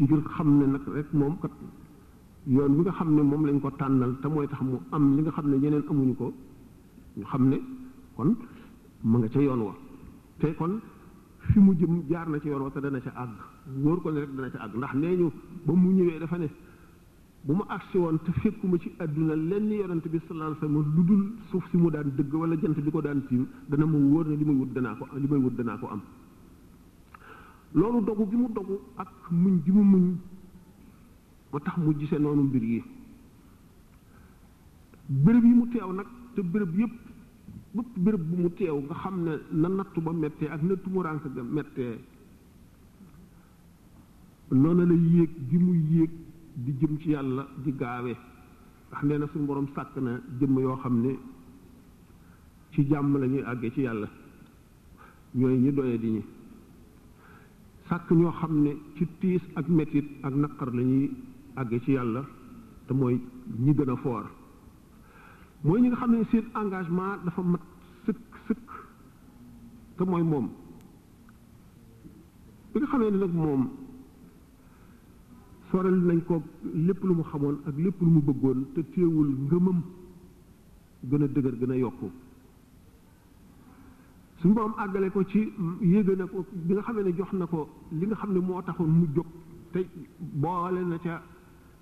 ngir xam ne nag rek moom kat yoon bi nga xam ne moom lañ ko tànnal te mooy tax mu am li nga xam ne ñeneen amuñu ko ñu xam ne kon ma nga ca yoon wa te kon fi mu jëm jaar na ci yoon wa te dana ca àgg wóor ko ne rek dana ca àgg ndax nee ñu ba mu ñëwee dafa ne bu ma agsi woon te fekkuma ci àdduna lenn yonent bi sallallahu alayhi wasallam lu dul suuf si mu daan dëgg wala jant bi ko daan tiim dana ma wóor ne li may wut danaa ko li may wut danaa ko am loolu dogu gi mu dogu ak muñ gi mu muñ ba tax mu gise noonu mbir yi bërëb yi mu teew nag te bërëb yépp bépp bërëb bu mu teew nga xam ne na nattu ba mettee ak na tumuraank ga mettee noonu la yéeg gi mu yéeg di jëm ci yàlla di gaawe ndax nee na suñu borom sàkk na jëmm yoo xam ne ci jàmm la ñuy àggee ci yàlla ñooy ñi doyadi ñi sàkk ñoo xam ne ci tiis ak metit ak naqar lañuy àgge ci yàlla te mooy ñi gën a foor mooy ñi nga xam ne seen engagement dafa mat sëkk sëkk te mooy moom bi nga xamee ne nag moom sorel nañ ko lépp lu mu xamoon ak lépp lu mu bëggoon te téewul ngëmam gën a dëgër gën a yokku suñu borom àggale ko ci yéege na ko bi nga xamee ne jox na ko li nga xam ne moo taxoon mu jóg te boole na ca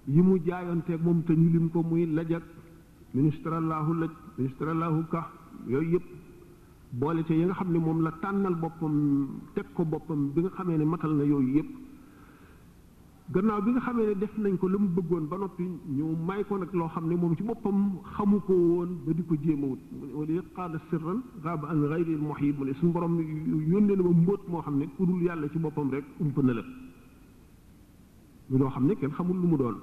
yi mu jaayoonteeg moom te ñu lim ko muy lajag ministrallahu laj ministrallahu ka yooyu yëpp boole ca yi nga xam ne moom la tànnal boppam teg ko boppam bi nga xamee ne matal na yooyu yëpp gannaaw bi nga xamee ne def nañ ko la mu bëggoon ba noppi ñu may ko nag loo xam ne moom ci boppam xamu ko woon ba di ko jéem a wut wala yëpp xaada sirran xaaba an xayri muhib mu ne suñu borom yónnee na ma mbóot moo xam ne ku dul yàlla ci boppam rek ump na la ñu loo xam ne kenn xamul lu mu doon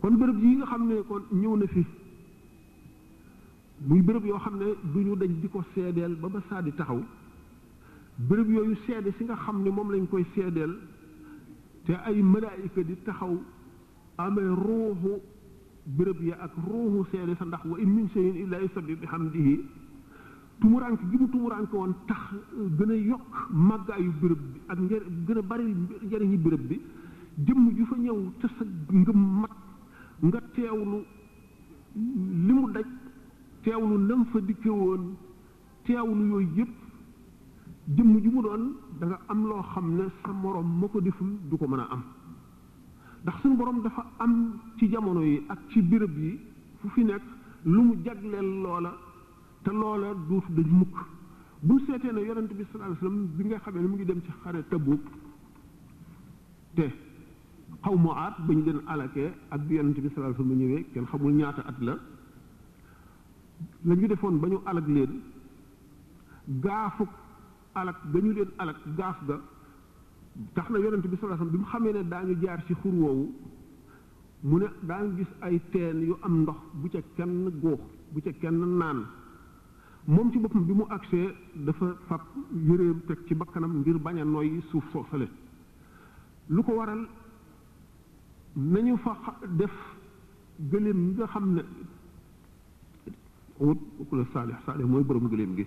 kon bërëb yi nga xam ne kon ñëw na fi muy béréb yoo xam ne du ñu dañ di ko seedeel ba ba saa di taxaw béréb yooyu seede si nga xam ne moom lañ koy seedeel te ay malaayika di taxaw amee ruuxu béréb ya ak ruuxu seede sa ndax wa in min shay'in illa yusabbihu bihamdihi tumurank gi mu tumurank woon tax gën a yokk màggaayu béréb bi ak njër gën a bari njëriñu béréb bi jëmm ju fa ñëw te sa ngëm mat nga teewlu li mu daj teewlu nam fa dikke woon teewlu yooyu yëpp jëmm ju mu doon da nga am loo xam ne sa morom ma ko deful du ko mën a am ndax suñu borom dafa am ci jamono yi ak ci béréb yi fu fi nekk lu mu jagleel loola te loola duutu dañ mukk bu seetee ne yonent bi sallallahu alayhi wasallam bi nga xamee ne mu ngi dem ci xare Tabuk te xaw mu aat ba ñu leen alakee ak bi yonent bi sallallahu alayhi wasallam ñëwee kenn xamul ñaata at la la ñu defoon ba ñu alag leen gaafuk alag ga ñu leen alag gaaf ga tax na yonent bi sallallahu alayhi wasallam bi mu xamee ne daañu jaar ci xur woowu mu ne daañu gis ay teen yu am ndox bu ca kenn góox bu ca kenn naan moom ci boppam bi mu agsee dafa fab yëreem teg ci bakkanam ngir bañ a noyyi suuf soosale lu ko waral nañu fa def gëléem yi nga xam ne wut ku la saalix saalix mooy borom gëléem gi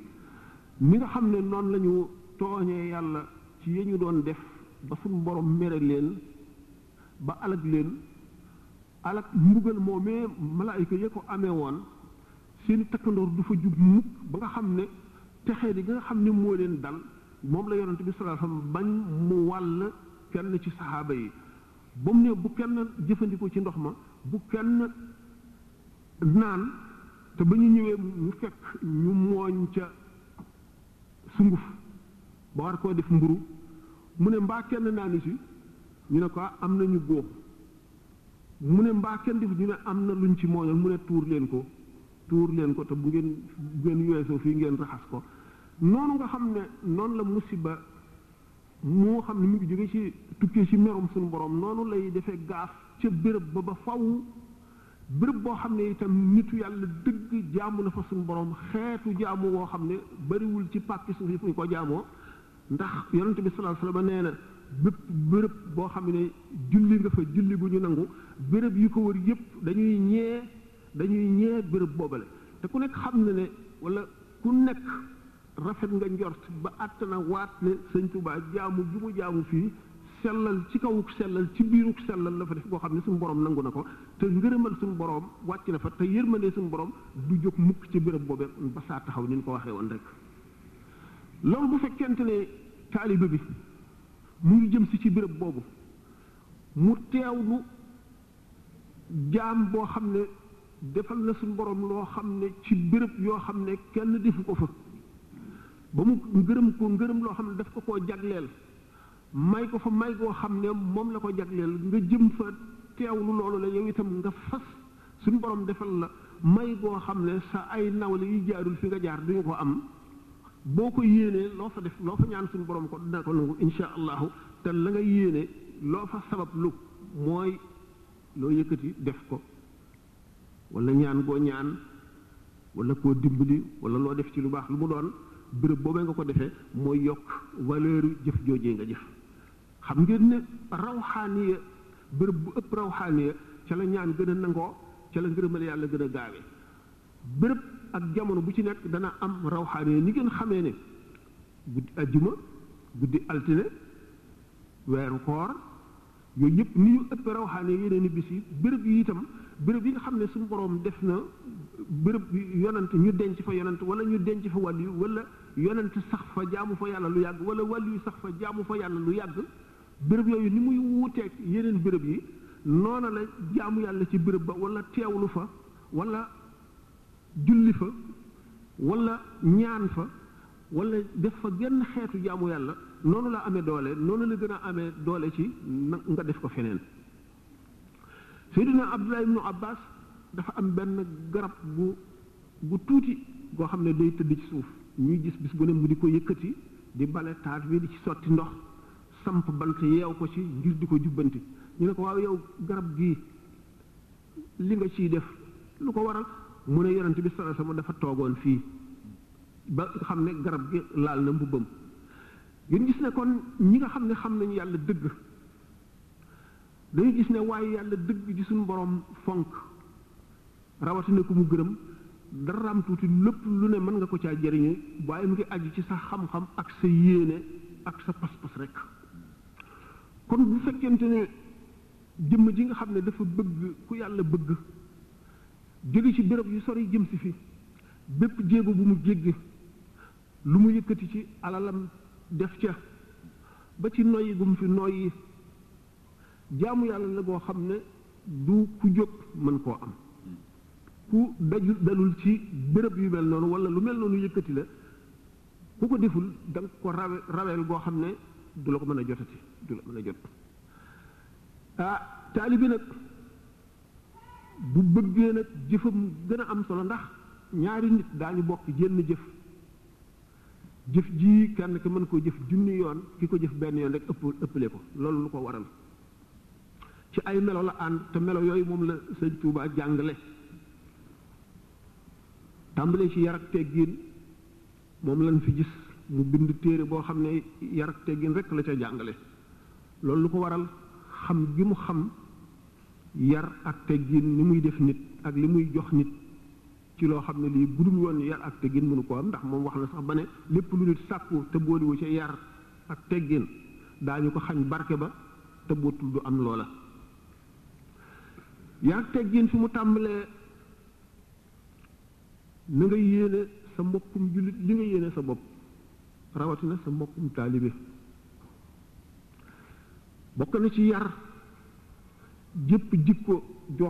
mi nga xam ne noonu la ñu tooñee yàlla ci ya ñu doon def ba suñu borom mere leen ba alag leen alag mbugal moomee malaayika ya ko amee woon seeni takkandoor du fa jub mukk ba nga xam ne texee di nga xam ne moo leen dal moom la yonent bi sallallahu alayhi wasallam bañ mu wàll kenn ci saxaaba yi ba mu ne bu kenn jëfandikoo ci ndox ma bu kenn naan te ba ñu ñëwee mu fekk ñu mooñ ca sunguf ba war koo def mburu mu ne mbaa kenn naani si ñu ne ko am nañu góob mu ne mbaa kenn defu ñu ne am na luñ ci mooñal mu ne tuur leen ko tuur leen ko te bu ngeen bu ngeen weesoo fii ngeen raxas ko noonu nga xam ne noonu la musiba moo xam ne mu ngi jóge ci tukkee ci merum suñu borom noonu lay defee gaaf ca béréb ba ba faw béréb boo xam ne itam nitu yàlla dëgg jaamu na fa suñu borom xeetu jaamu woo xam ne bariwul ci pàkki suuf yi fu ñu ko jaamoo ndax yonent bi sallallahu alayhi wasallam nee na bépp bërëb boo xam ne julli nga fa julli bu ñu nangu bërëb yi ko wër yëpp dañuy ñee dañuy ñee bërëb boobale te ku nekk xam na ne wala ku nekk rafet nga njort ba àtt na waat ne sëñ Tuubaa jaamu ju mu jaamu fii sellal ci kawuk sellal ci biiruk sellal la fa def koo xam ne suñu borom nangu na ko te ngërëmal suñu borom wàcc na fa te yërmande suñu borom du jóg mukk ci bërëb boobee ba saa taxaw ni ñu ko waxee woon rek loolu bu fekkente ne taalibe bi mu ngi jëm si ci béréb boobu mu teewlu jaam boo xam ne defal na suñu borom loo xam ne ci béréb yoo xam ne kenn defu ko fa ba mu ngërëm ko ngërëm loo xam ne daf ko koo jagleel may ko fa may goo xam ne moom la ko jagleel nga jëm fa teewlu loolu la yow itam nga fas suñu borom defal la may goo xam ne sa ay nawle yi jaarul fi nga jaar duñu ko am boo ko yéenee loo fa def loo fa ñaan suñu borom ko dina ko nangu insha allahu te la nga yéene loo fa sabab lu mooy loo yëkkati def ko wala ñaan goo ñaan wala koo dimbali wala loo def ci lu baax lu mu doon béréb boobee nga ko defee mooy yokk valeur jëf joojee nga jëf xam ngeen ne rawxaaniya bërëb bu ëpp rawxaaniya ca la ñaan gën a nangoo ca la ngërëmal yàlla gën a gaawe bërëb ak jamono bu ci nekk dana am rawxaaniya ni ngeen xamee ne guddi ajjuma guddi altine weeru koor yooyu yëpp ni ñu ëpp rawxaaniya yeneen i bis yi bërëb yi itam bërëb yi nga xam ne suñu borom def na bërëb yonant ñu denc fa yonant wala ñu denc fa wàll yi wala yonent sax fa jaamu fa yàlla lu yàgg wala wàllu sax fa jaamu fa yàlla lu yàgg béréb yooyu ni muy wuuteeg yeneen béréb yi noona la jaamu yàlla ci béréb ba wala teewlu fa wala julli fa wala ñaan fa wala def fa genn xeetu jaamu yàlla noonu la amee doole noonu la gën a amee doole ci na nga def ko feneen Seydina Abdullah ibnu Abbas dafa am benn garab gu gu tuuti goo xam ne day tëdd ci suuf ñuy gis bis bu ne mu di ko yëkkati di bale taat bi di ci sotti ndox samp bant yeew ko ci ngir di ko jubbanti ñu ne ko waaw yow garab gii li nga ciy def lu ko waral mu ne yonent bi sallallahu alayhi wasallam dafa toogoon fii ba xam ne garab gi laal na mbubbam ngeen gis ne kon ñi nga xam ne xam nañu yàlla dëgg dañu gis ne waaye yàlla dëgg ji suñu borom fonk rawatina ku mu gërëm daraam tuuti lépp lu ne mën nga ko caa jëriñu waaye mu ngi aju ci sa xam-xam ak sa yéene ak sa pas-pas rek kon bu fekkente ne jëmm ji nga xam ne dafa bëgg ku yàlla bëgg jóge ci béréb yu sori jëm si fi bépp jéego bu mu jéggi lu mu yëkkati ci alalam def ca ba ci noyyi gum fi noyyi jaamu yàlla la goo xam ne du ku jóg mën koo am ku dajul dalul ci bërëb yu mel noonu wala lu mel noonu yëkkati la ku ko deful da nga ko rawe raweel goo xam ne du la ko mën a jotati du la mën a jot ah taalibi nag bu bëggee nag jëfam gën a am solo ndax ñaari nit daañu bokk jenn jëf jëf ji kenn ki mën koo jëf junni yoon ki ko jëf benn yoon rek ëpp ëppale ko loolu lu ko waral ci ay melo la ànd te melo yooyu moom la sëñ Tuuba jàngale tàmbalee ci yar ak teggin moom lañ fi gis mu bind téere boo xam ne yar ak teggin rek la ca jàngale loolu lu ko waral xam gi mu xam yar ak teggin ni muy def nit ak li muy jox nit ci loo xam ne lii bu dul woon yar ak teggin mënu ko am ndax moom wax na sax ba ne lépp lu nit sàkku te booliwu ca yar ak teggin daañu ko xañ barke ba te bootul du am loola yar ak teggin fi mu tàmbalee na nga yéene sa mbokkum jullit li nga yéene sa bopp rawatina sa mbokkum taalibe bokk na ci yar jëpp jikko joo